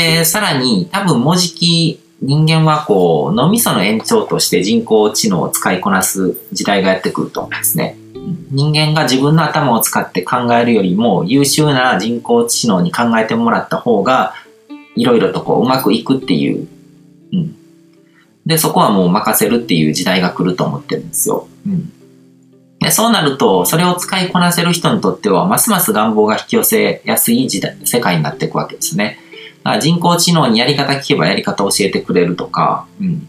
で、さらに多分文字記人間はこう脳みその延長として人工知能を使いこなす時代がやってくると思うんですね。人間が自分の頭を使って考えるよりも優秀な人工知能に考えてもらった方がいろいろとこううまくいくっていう、うん。で、そこはもう任せるっていう時代が来ると思ってるんですよ。うん。で、そうなると、それを使いこなせる人にとっては、ますます願望が引き寄せやすい時代、世界になっていくわけですね。人工知能にやり方聞けばやり方を教えてくれるとか、うん。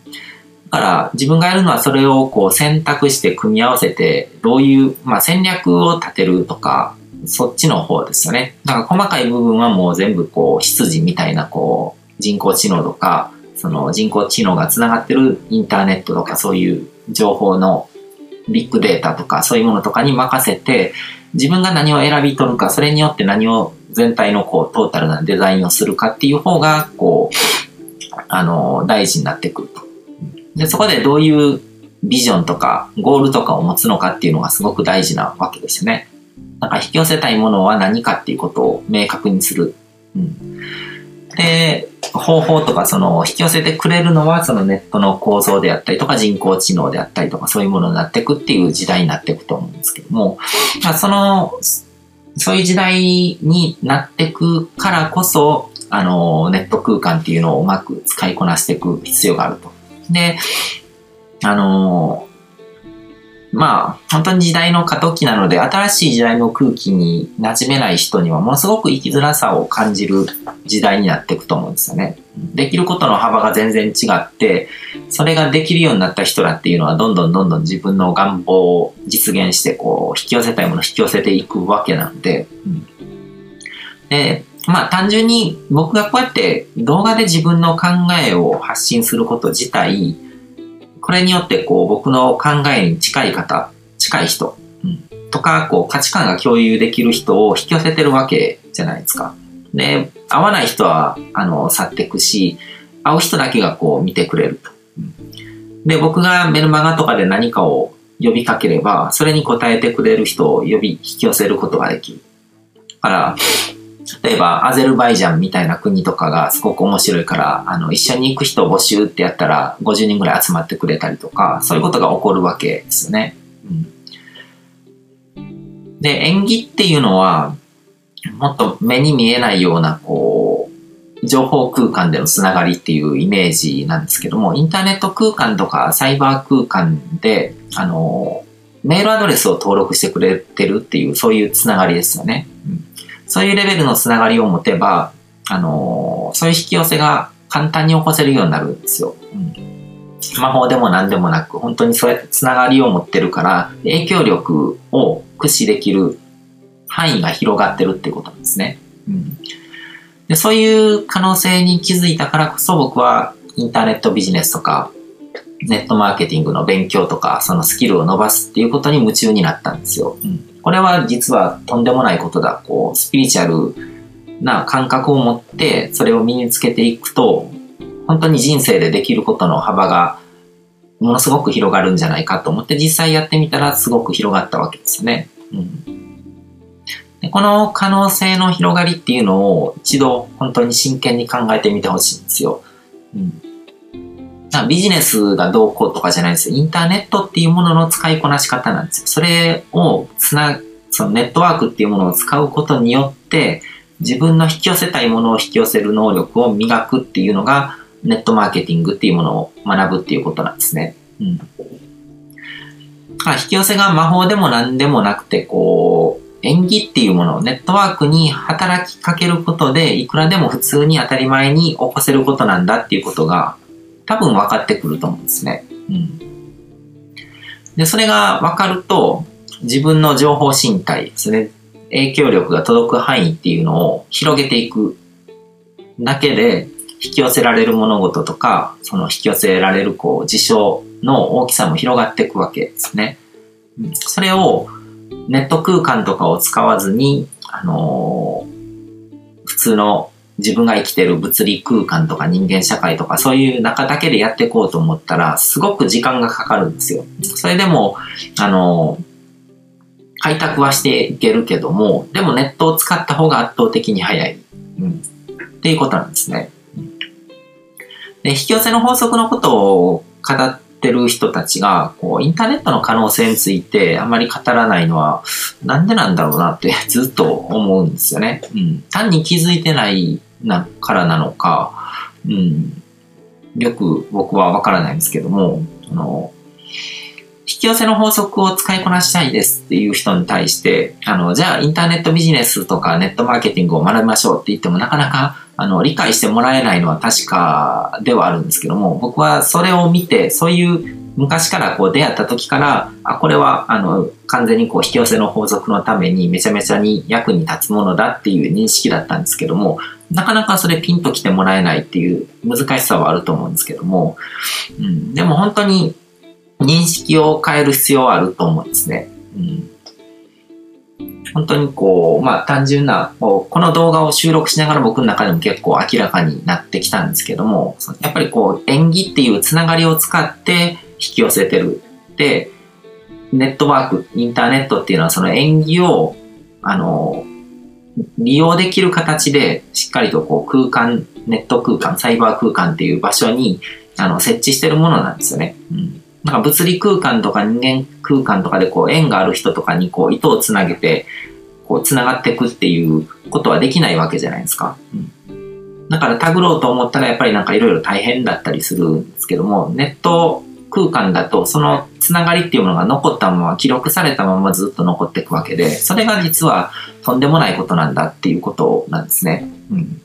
だから自分がやるのはそれをこう選択して組み合わせて、どういう、まあ、戦略を立てるとか、そっちの方ですよね。だから細かい部分はもう全部こう羊みたいなこう人工知能とか、その人工知能がつながってるインターネットとかそういう情報のビッグデータとかそういうものとかに任せて、自分が何を選び取るか、それによって何を全体のこうトータルなデザインをするかっていう方が、こう、あの、大事になってくると。で、そこでどういうビジョンとかゴールとかを持つのかっていうのがすごく大事なわけですよね。なんか引き寄せたいものは何かっていうことを明確にする。うん、で、方法とかその引き寄せてくれるのはそのネットの構造であったりとか人工知能であったりとかそういうものになっていくっていう時代になっていくと思うんですけども、まあ、その、そういう時代になっていくからこそ、あの、ネット空間っていうのをうまく使いこなしていく必要があると。で、あの、まあ、本当に時代の過渡期なので、新しい時代の空気に馴染めない人には、ものすごく生きづらさを感じる時代になっていくと思うんですよね。できることの幅が全然違って、それができるようになった人らっていうのは、どんどんどんどん自分の願望を実現して、こう、引き寄せたいものを引き寄せていくわけなんで、うん、で、まあ単純に僕がこうやって動画で自分の考えを発信すること自体、これによってこう僕の考えに近い方、近い人、うん、とかこう価値観が共有できる人を引き寄せてるわけじゃないですか。で、合わない人はあの去っていくし、会う人だけがこう見てくれると。うん、で、僕がメルマガとかで何かを呼びかければ、それに応えてくれる人を呼び、引き寄せることができる。だから、例えば、アゼルバイジャンみたいな国とかがすごく面白いから、あの、一緒に行く人を募集ってやったら、50人ぐらい集まってくれたりとか、そういうことが起こるわけですよね。うん、で、演技っていうのは、もっと目に見えないような、こう、情報空間でのつながりっていうイメージなんですけども、インターネット空間とかサイバー空間で、あの、メールアドレスを登録してくれてるっていう、そういうつながりですよね。うんそういうレベルのつながりを持てば、あのー、そういう引き寄せが簡単に起こせるようになるんですよ。うん、魔法でも何でもなく、本当にそうやってつながりを持ってるから、影響力を駆使できる範囲が広がってるっていうことなんですね。うん、でそういう可能性に気づいたからこそ僕はインターネットビジネスとか、ネットマーケティングの勉強とか、そのスキルを伸ばすっていうことに夢中になったんですよ。うんこれは実はとんでもないことだ。こう、スピリチュアルな感覚を持って、それを身につけていくと、本当に人生でできることの幅がものすごく広がるんじゃないかと思って実際やってみたらすごく広がったわけですね。うん、でこの可能性の広がりっていうのを一度本当に真剣に考えてみてほしいんですよ。うんビジネスがどうこうとかじゃないです。インターネットっていうものの使いこなし方なんですよ。それをつな、そのネットワークっていうものを使うことによって、自分の引き寄せたいものを引き寄せる能力を磨くっていうのが、ネットマーケティングっていうものを学ぶっていうことなんですね。うん。引き寄せが魔法でも何でもなくて、こう、演技っていうものをネットワークに働きかけることで、いくらでも普通に当たり前に起こせることなんだっていうことが多分分かってくると思うんですね。うん。で、それが分かると、自分の情報身体ですね、影響力が届く範囲っていうのを広げていくだけで、引き寄せられる物事とか、その引き寄せられるこう事象の大きさも広がっていくわけですね。それをネット空間とかを使わずに、あのー、普通の自分が生きてる物理空間とか人間社会とかそういう中だけでやっていこうと思ったらすごく時間がかかるんですよ。それでも、あの、開拓はしていけるけども、でもネットを使った方が圧倒的に早い。うん。っていうことなんですね。で、引き寄せの法則のことを語ってる人たちが、こう、インターネットの可能性についてあまり語らないのは、なんでなんだろうなってずっと思うんですよね。うん。単に気づいてないなからなのか、うん。よく僕はわからないんですけども、あの、引き寄せの法則を使いこなしたいですっていう人に対して、あの、じゃあインターネットビジネスとかネットマーケティングを学びましょうって言ってもなかなかあの、理解してもらえないのは確かではあるんですけども、僕はそれを見て、そういう昔からこう出会った時から、あ、これはあの、完全にこう引き寄せの法則のためにめちゃめちゃに役に立つものだっていう認識だったんですけども、なかなかそれピンと来てもらえないっていう難しさはあると思うんですけども、うん、でも本当に認識を変える必要はあると思うんですね。うん本当にこう、まあ単純な、この動画を収録しながら僕の中でも結構明らかになってきたんですけども、やっぱりこう演技っていうつながりを使って引き寄せてる。で、ネットワーク、インターネットっていうのはその演技を、あの、利用できる形でしっかりとこう空間、ネット空間、サイバー空間っていう場所にあの設置してるものなんですよね。うんなんか物理空間とか人間空間とかでこう縁がある人とかにこう糸をつなげて、こうつながっていくっていうことはできないわけじゃないですか。うん、だからタグろうと思ったらやっぱりなんかいろいろ大変だったりするんですけども、ネット空間だとそのつながりっていうものが残ったまま、記録されたままずっと残っていくわけで、それが実はとんでもないことなんだっていうことなんですね。うん。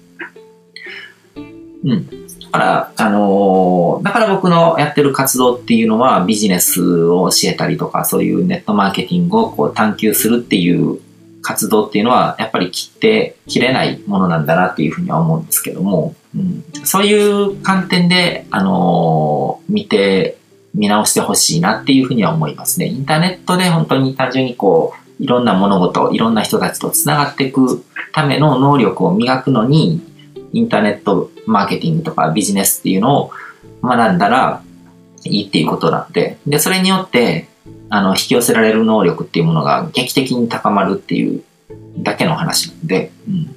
うん。だから、あのー、だから僕のやってる活動っていうのはビジネスを教えたりとか、そういうネットマーケティングをこう探求するっていう活動っていうのは、やっぱり切って切れないものなんだなっていうふうには思うんですけども、うん、そういう観点で、あのー、見て、見直してほしいなっていうふうには思いますね。インターネットで本当に単純にこう、いろんな物事、いろんな人たちと繋がっていくための能力を磨くのに、インターネットマーケティングとかビジネスっていうのを学んだらいいっていうことなんで、で、それによって、あの、引き寄せられる能力っていうものが劇的に高まるっていうだけの話なんで、うん。